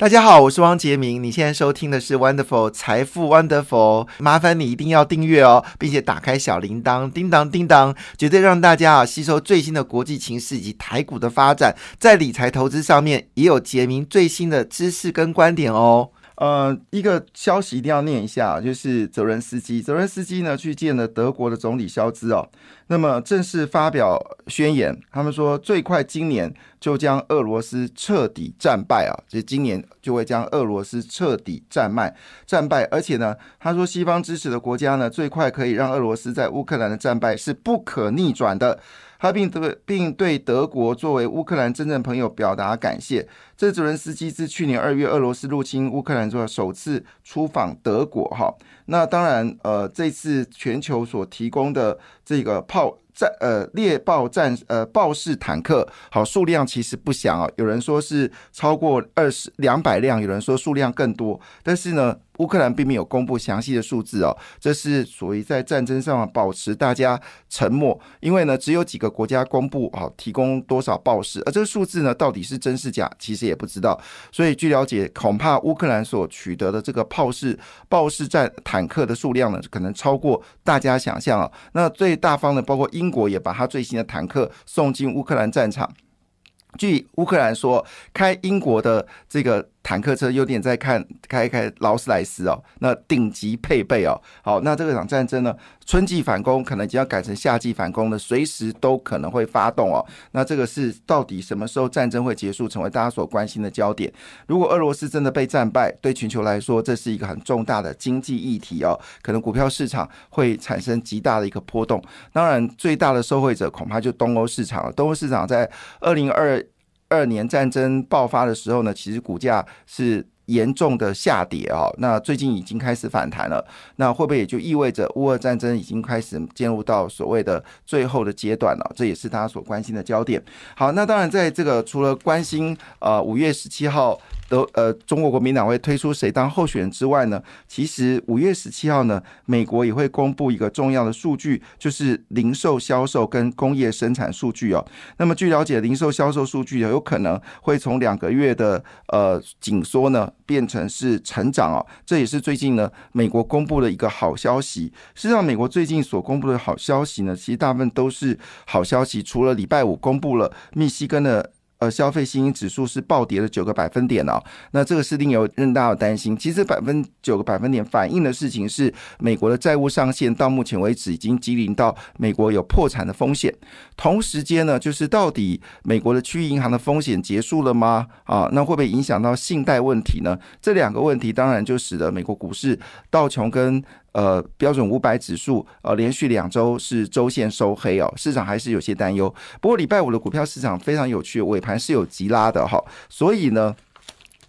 大家好，我是汪杰明。你现在收听的是 Wonderful 财富 Wonderful，麻烦你一定要订阅哦，并且打开小铃铛，叮当叮当，绝对让大家啊吸收最新的国际情势以及台股的发展，在理财投资上面也有杰明最新的知识跟观点哦。呃，一个消息一定要念一下，就是泽伦斯基，泽伦斯基呢去见了德国的总理肖兹哦，那么正式发表宣言，他们说最快今年就将俄罗斯彻底战败啊，就今年就会将俄罗斯彻底战败战败，而且呢，他说西方支持的国家呢，最快可以让俄罗斯在乌克兰的战败是不可逆转的。他并对并对德国作为乌克兰真正朋友表达感谢。这泽伦斯基自去年二月俄罗斯入侵乌克兰之后，首次出访德国。哈，那当然，呃，这次全球所提供的这个炮。战呃猎豹战呃豹式坦克，好数量其实不详啊，有人说是超过二十两百辆，有人说数量更多，但是呢，乌克兰并没有公布详细的数字哦，这是属于在战争上保持大家沉默，因为呢，只有几个国家公布啊提供多少豹式，而这个数字呢到底是真是假，其实也不知道，所以据了解，恐怕乌克兰所取得的这个炮式豹式战坦克的数量呢，可能超过大家想象啊，那最大方的包括英。国也把他最新的坦克送进乌克兰战场。据乌克兰说，开英国的这个。坦克车有点在看开开劳斯莱斯哦，那顶级配备哦，好，那这个场战争呢，春季反攻可能已经要改成夏季反攻了，随时都可能会发动哦。那这个是到底什么时候战争会结束，成为大家所关心的焦点。如果俄罗斯真的被战败，对全球来说，这是一个很重大的经济议题哦，可能股票市场会产生极大的一个波动。当然，最大的受惠者恐怕就东欧市场了。东欧市场在二零二。二年战争爆发的时候呢，其实股价是严重的下跌啊。那最近已经开始反弹了，那会不会也就意味着乌俄战争已经开始进入到所谓的最后的阶段了？这也是大家所关心的焦点。好，那当然在这个除了关心呃五月十七号。都呃，中国国民党会推出谁当候选人之外呢？其实五月十七号呢，美国也会公布一个重要的数据，就是零售销售跟工业生产数据哦。那么据了解，零售销售数据有可能会从两个月的呃紧缩呢，变成是成长哦。这也是最近呢，美国公布的一个好消息。实际上，美国最近所公布的好消息呢，其实大部分都是好消息，除了礼拜五公布了密西根的。呃，消费信心指数是暴跌了九个百分点哦，那这个是令有任大家担心。其实百分九个百分点反映的事情是，美国的债务上限到目前为止已经积临到美国有破产的风险。同时间呢，就是到底美国的区域银行的风险结束了吗？啊，那会不会影响到信贷问题呢？这两个问题当然就使得美国股市道琼跟呃，标准五百指数呃，连续两周是周线收黑哦，市场还是有些担忧。不过礼拜五的股票市场非常有趣，尾盘是有急拉的哈，所以呢。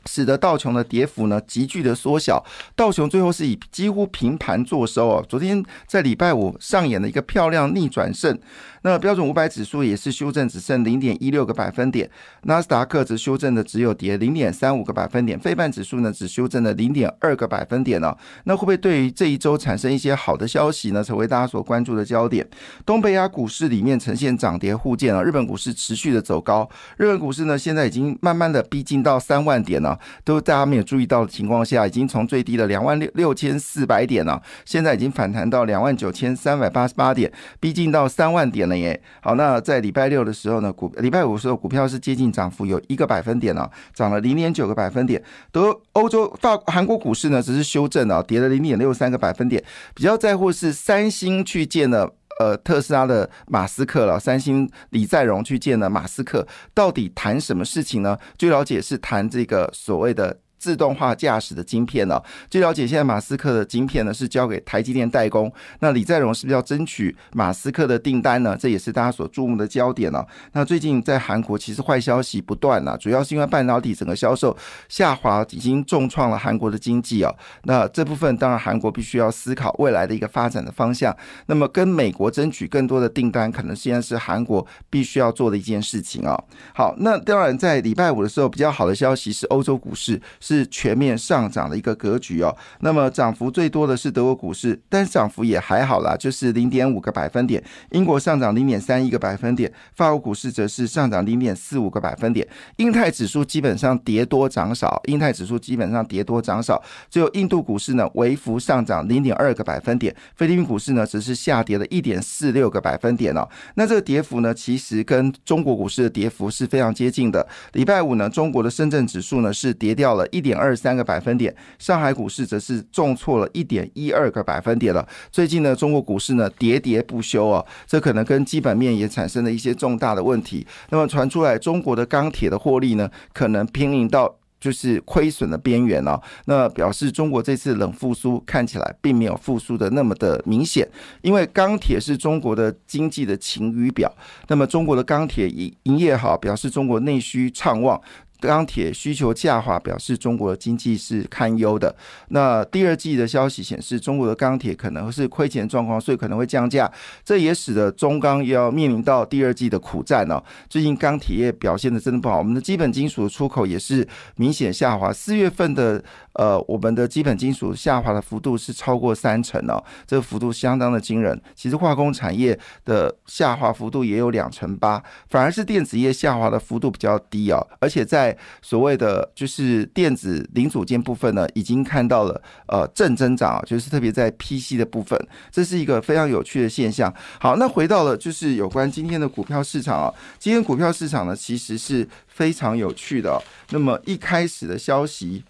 使得道琼的跌幅呢急剧的缩小，道琼最后是以几乎平盘做收哦。昨天在礼拜五上演了一个漂亮逆转胜，那标准五百指数也是修正只剩零点一六个百分点，纳斯达克则修正的只有跌零点三五个百分点，费半指数呢只修正了零点二个百分点哦。那会不会对于这一周产生一些好的消息呢？成为大家所关注的焦点。东北亚股市里面呈现涨跌互见啊，日本股市持续的走高，日本股市呢现在已经慢慢的逼近到三万点了。都大家没有注意到的情况下，已经从最低的两万六六千四百点了，现在已经反弹到两万九千三百八十八点，逼近到三万点了耶。好，那在礼拜六的时候呢，股礼拜五的时候，股票是接近涨幅有一个百分点了，涨了零点九个百分点。德欧洲法韩国股市呢，只是修正了，跌了零点六三个百分点。比较在乎是三星去见了。呃，特斯拉的马斯克了，三星李在镕去见了马斯克，到底谈什么事情呢？据了解是谈这个所谓的。自动化驾驶的晶片呢？据了解，现在马斯克的晶片呢是交给台积电代工。那李在镕是不是要争取马斯克的订单呢？这也是大家所注目的焦点呢。那最近在韩国其实坏消息不断了，主要是因为半导体整个销售下滑，已经重创了韩国的经济啊。那这部分当然韩国必须要思考未来的一个发展的方向。那么跟美国争取更多的订单，可能现在是韩国必须要做的一件事情啊。好，那当然在礼拜五的时候，比较好的消息是欧洲股市。是全面上涨的一个格局哦。那么涨幅最多的是德国股市，但涨幅也还好啦，就是零点五个百分点。英国上涨零点三一个百分点，法国股市则是上涨零点四五个百分点。英泰指数基本上跌多涨少，英泰指数基本上跌多涨少，只有印度股市呢微幅上涨零点二个百分点，菲律宾股市呢只是下跌了一点四六个百分点哦。那这个跌幅呢，其实跟中国股市的跌幅是非常接近的。礼拜五呢，中国的深圳指数呢是跌掉了一点二三个百分点，上海股市则是重挫了一点一二个百分点了。最近呢，中国股市呢喋喋不休啊，这可能跟基本面也产生了一些重大的问题。那么传出来，中国的钢铁的获利呢，可能濒临到。就是亏损的边缘哦，那表示中国这次冷复苏看起来并没有复苏的那么的明显，因为钢铁是中国的经济的晴雨表，那么中国的钢铁营营业好，表示中国内需畅旺。钢铁需求下滑，表示中国的经济是堪忧的。那第二季的消息显示，中国的钢铁可能是亏钱状况，所以可能会降价。这也使得中钢要面临到第二季的苦战哦。最近钢铁业表现的真的不好，我们的基本金属出口也是明显下滑。四月份的呃，我们的基本金属下滑的幅度是超过三成哦，这个幅度相当的惊人。其实化工产业的下滑幅度也有两成八，反而是电子业下滑的幅度比较低哦，而且在所谓的就是电子零组件部分呢，已经看到了呃正增长，就是特别在 PC 的部分，这是一个非常有趣的现象。好，那回到了就是有关今天的股票市场啊，今天股票市场呢其实是非常有趣的。那么一开始的消息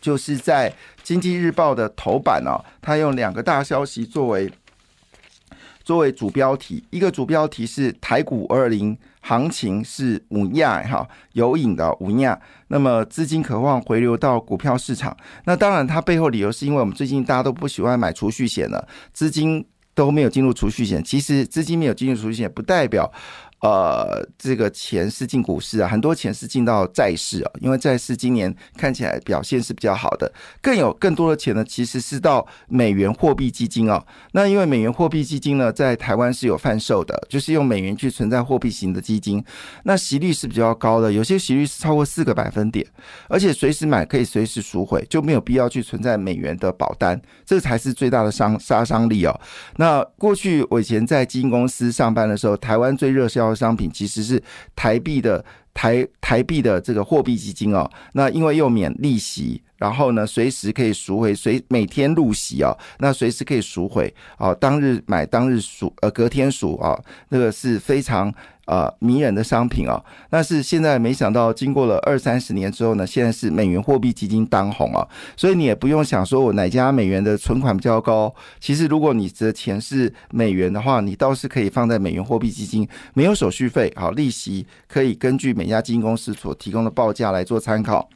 就是在经济日报的头版哦，它用两个大消息作为作为主标题，一个主标题是台股二零。行情是五亚哈有影的五亚，那么资金渴望回流到股票市场，那当然它背后理由是因为我们最近大家都不喜欢买储蓄险了，资金都没有进入储蓄险。其实资金没有进入储蓄险，不代表。呃，这个钱是进股市啊，很多钱是进到债市啊，因为债市今年看起来表现是比较好的，更有更多的钱呢，其实是到美元货币基金啊。那因为美元货币基金呢，在台湾是有贩售的，就是用美元去存在货币型的基金，那息率是比较高的，有些息率是超过四个百分点，而且随时买可以随时赎回，就没有必要去存在美元的保单，这才是最大的伤杀伤力哦。那过去我以前在基金公司上班的时候，台湾最热销。商品其实是台币的台台币的这个货币基金哦，那因为又免利息，然后呢随时可以赎回，随每天入息哦，那随时可以赎回哦，当日买当日赎，呃隔天赎啊，那个是非常。呃，迷人的商品啊，但是现在没想到，经过了二三十年之后呢，现在是美元货币基金当红啊，所以你也不用想说我哪家美元的存款比较高。其实如果你的钱是美元的话，你倒是可以放在美元货币基金，没有手续费，好利息可以根据每家基金公司所提供的报价来做参考。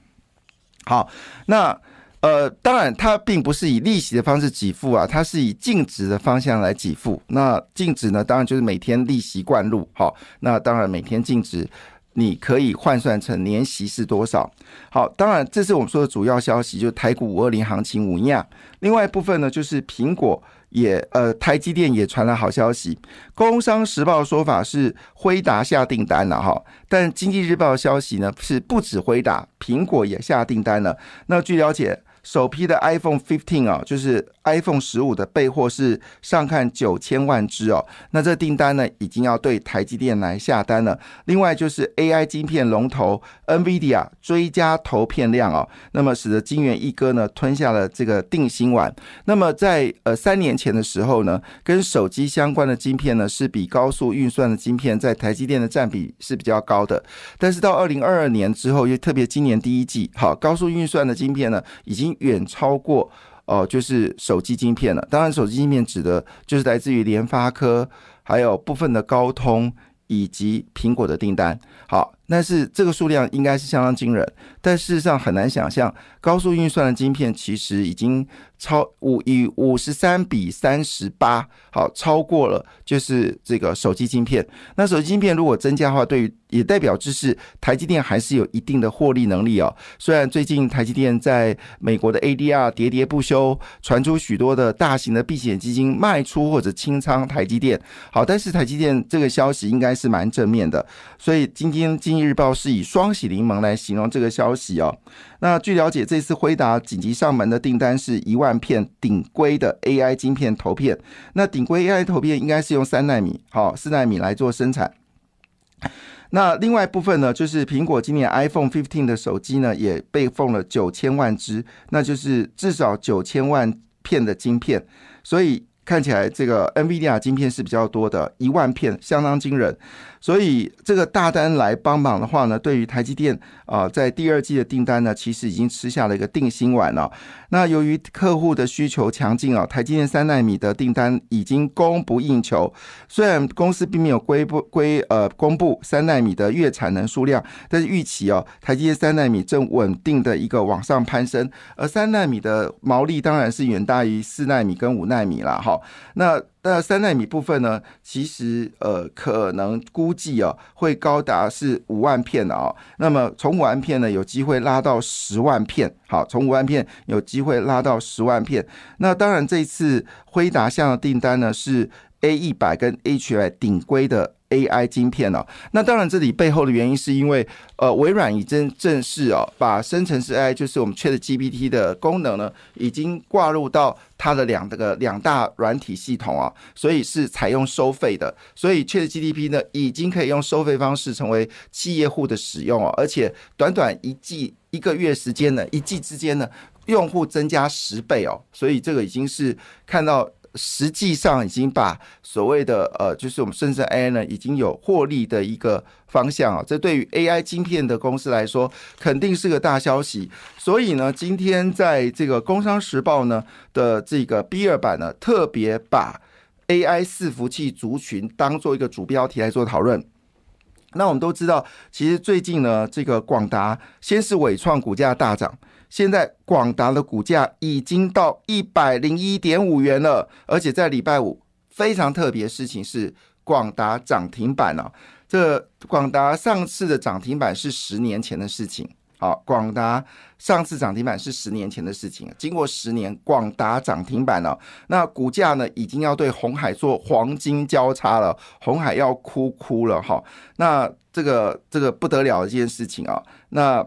好，那。呃，当然，它并不是以利息的方式给付啊，它是以净值的方向来给付。那净值呢，当然就是每天利息灌入，好，那当然每天净值你可以换算成年息是多少。好，当然这是我们说的主要消息，就是台股五二零行情五亚。另外一部分呢，就是苹果也呃，台积电也传来好消息。工商时报的说法是辉达下订单了哈，但经济日报的消息呢是不止辉达，苹果也下订单了。那据了解。首批的 iPhone 15啊，就是 iPhone 十五的备货是上看九千万只哦。那这订单呢，已经要对台积电来下单了。另外就是 AI 晶片龙头 NVIDIA 追加投片量哦，那么使得金元一哥呢吞下了这个定心丸。那么在呃三年前的时候呢，跟手机相关的晶片呢是比高速运算的晶片在台积电的占比是比较高的。但是到二零二二年之后，又特别今年第一季，好高速运算的晶片呢已经。远超过哦，就是手机晶片了。当然，手机晶片指的就是来自于联发科，还有部分的高通以及苹果的订单。好，但是这个数量应该是相当惊人，但事实上很难想象，高速运算的晶片其实已经超五以五十三比三十八，好超过了就是这个手机晶片。那手机晶片如果增加的话，对于也代表就是台积电还是有一定的获利能力哦。虽然最近台积电在美国的 ADR 喋喋不休，传出许多的大型的避险基金卖出或者清仓台积电，好，但是台积电这个消息应该是蛮正面的。所以今天今日报是以“双喜临门”来形容这个消息哦。那据了解，这次辉达紧急上门的订单是一万片顶规的 AI 晶片投片。那顶规 AI 投片应该是用三纳米、好四纳米来做生产。那另外一部分呢，就是苹果今年 iPhone 15的手机呢，也被封了九千万只，那就是至少九千万片的晶片，所以。看起来这个 NVIDIA 晶片是比较多的，一万片相当惊人，所以这个大单来帮忙的话呢，对于台积电啊，在第二季的订单呢，其实已经吃下了一个定心丸了。那由于客户的需求强劲啊，台积电三纳米的订单已经供不应求。虽然公司并没有归不归呃公布三纳米的月产能数量，但是预期哦，台积电三纳米正稳定的一个往上攀升，而三纳米的毛利当然是远大于四纳米跟五纳米了哈。那那三纳米部分呢？其实呃，可能估计啊，会高达是五万片的啊。那么从五万片呢，有机会拉到十万片。好，从五万片有机会拉到十万片。那当然，这次辉达向的订单呢，是 A 一百跟 H 百顶规的。AI 晶片哦，那当然这里背后的原因是因为，呃，微软已经正式哦，把生成式 AI 就是我们 Chat GPT 的功能呢，已经挂入到它的两个两大软体系统啊，所以是采用收费的，所以 Chat GPT 呢，已经可以用收费方式成为企业户的使用哦，而且短短一季一个月时间呢，一季之间呢，用户增加十倍哦，所以这个已经是看到。实际上已经把所谓的呃，就是我们深圳 AI 呢，已经有获利的一个方向啊。这对于 AI 晶片的公司来说，肯定是个大消息。所以呢，今天在这个《工商时报》呢的这个 B 二版呢，特别把 AI 伺服器族群当做一个主标题来做讨论。那我们都知道，其实最近呢，这个广达先是伟创股价大涨。现在广达的股价已经到一百零一点五元了，而且在礼拜五非常特别的事情是广达涨停板了。这广达上次的涨停板是十年前的事情。好，广达上次涨停板是十年前的事情，经过十年，广达涨停板了。那股价呢，已经要对红海做黄金交叉了，红海要哭哭了哈。那这个这个不得了的一件事情啊，那。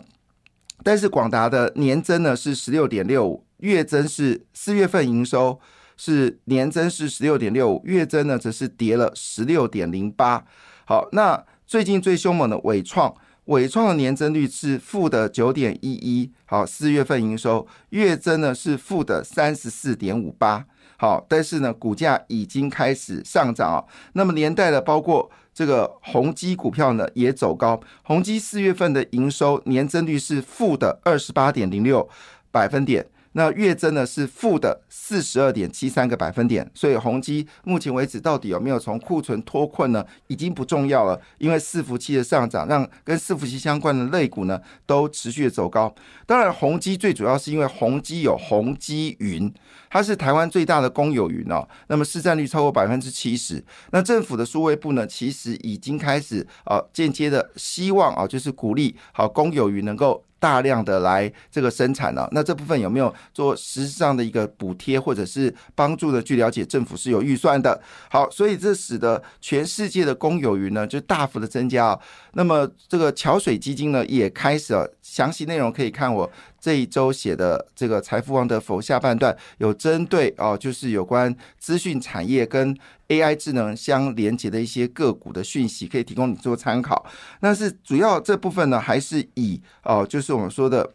但是广达的年增呢是十六点六五，月增是四月份营收是年增是十六点六五，月增呢则是跌了十六点零八。好，那最近最凶猛的伟创，伟创的年增率是负的九点一一。好，四月份营收月增呢是负的三十四点五八。好，但是呢股价已经开始上涨啊。那么连带的包括。这个宏基股票呢也走高，宏基四月份的营收年增率是负的二十八点零六百分点。那月增呢是负的四十二点七三个百分点，所以宏基目前为止到底有没有从库存脱困呢？已经不重要了，因为伺服器的上涨让跟伺服器相关的类股呢都持续的走高。当然，宏基最主要是因为宏基有宏基云，它是台湾最大的公有云哦，那么市占率超过百分之七十。那政府的数位部呢，其实已经开始啊间接的希望啊，就是鼓励好公有云能够。大量的来这个生产了，那这部分有没有做实质上的一个补贴或者是帮助的？据了解，政府是有预算的。好，所以这使得全世界的公有云呢就大幅的增加。那么这个桥水基金呢也开始了，详细内容可以看我。这一周写的这个财富王的否下半段有针对哦，就是有关资讯产业跟 AI 智能相连接的一些个股的讯息，可以提供你做参考。但是主要这部分呢，还是以哦，就是我们说的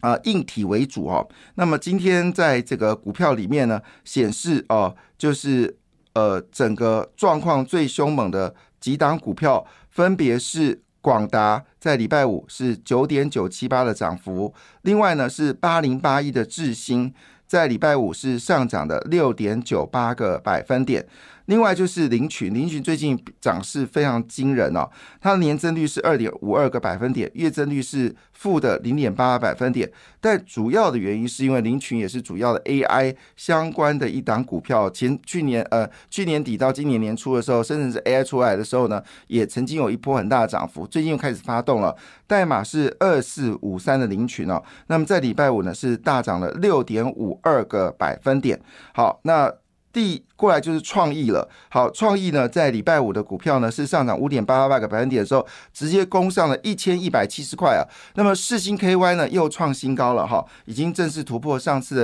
啊硬体为主哦。那么今天在这个股票里面呢，显示哦，就是呃整个状况最凶猛的几档股票，分别是。广达在礼拜五是九点九七八的涨幅，另外呢是八零八一的智新在礼拜五是上涨的六点九八个百分点。另外就是林群，林群最近涨势非常惊人哦，它的年增率是二点五二个百分点，月增率是负的零点八百分点。但主要的原因是因为林群也是主要的 AI 相关的一档股票，前去年呃去年底到今年年初的时候，甚至是 AI 出来的时候呢，也曾经有一波很大的涨幅，最近又开始发动了。代码是二四五三的林群哦，那么在礼拜五呢是大涨了六点五二个百分点。好，那。第过来就是创意了。好，创意呢，在礼拜五的股票呢是上涨五点八八个百分点的时候，直接攻上了一千一百七十块啊。那么世星 KY 呢又创新高了哈，已经正式突破上次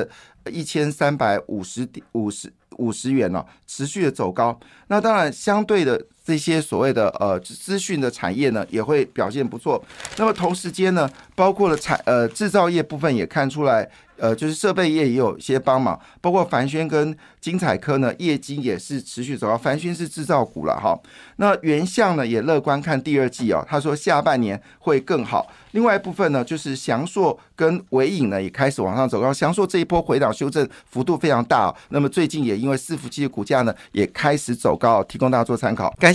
的一千三百五十点五十五十元了，持续的走高。那当然，相对的这些所谓的呃资讯的产业呢，也会表现不错。那么同时间呢，包括了产呃制造业部分也看出来。呃，就是设备业也有一些帮忙，包括凡轩跟精彩科呢，业绩也是持续走高。凡轩是制造股了哈，那原相呢也乐观看第二季哦，他说下半年会更好。另外一部分呢，就是翔硕跟伟影呢也开始往上走高。翔硕这一波回档修正幅度非常大，那么最近也因为伺服器的股价呢也开始走高，提供大家做参考。感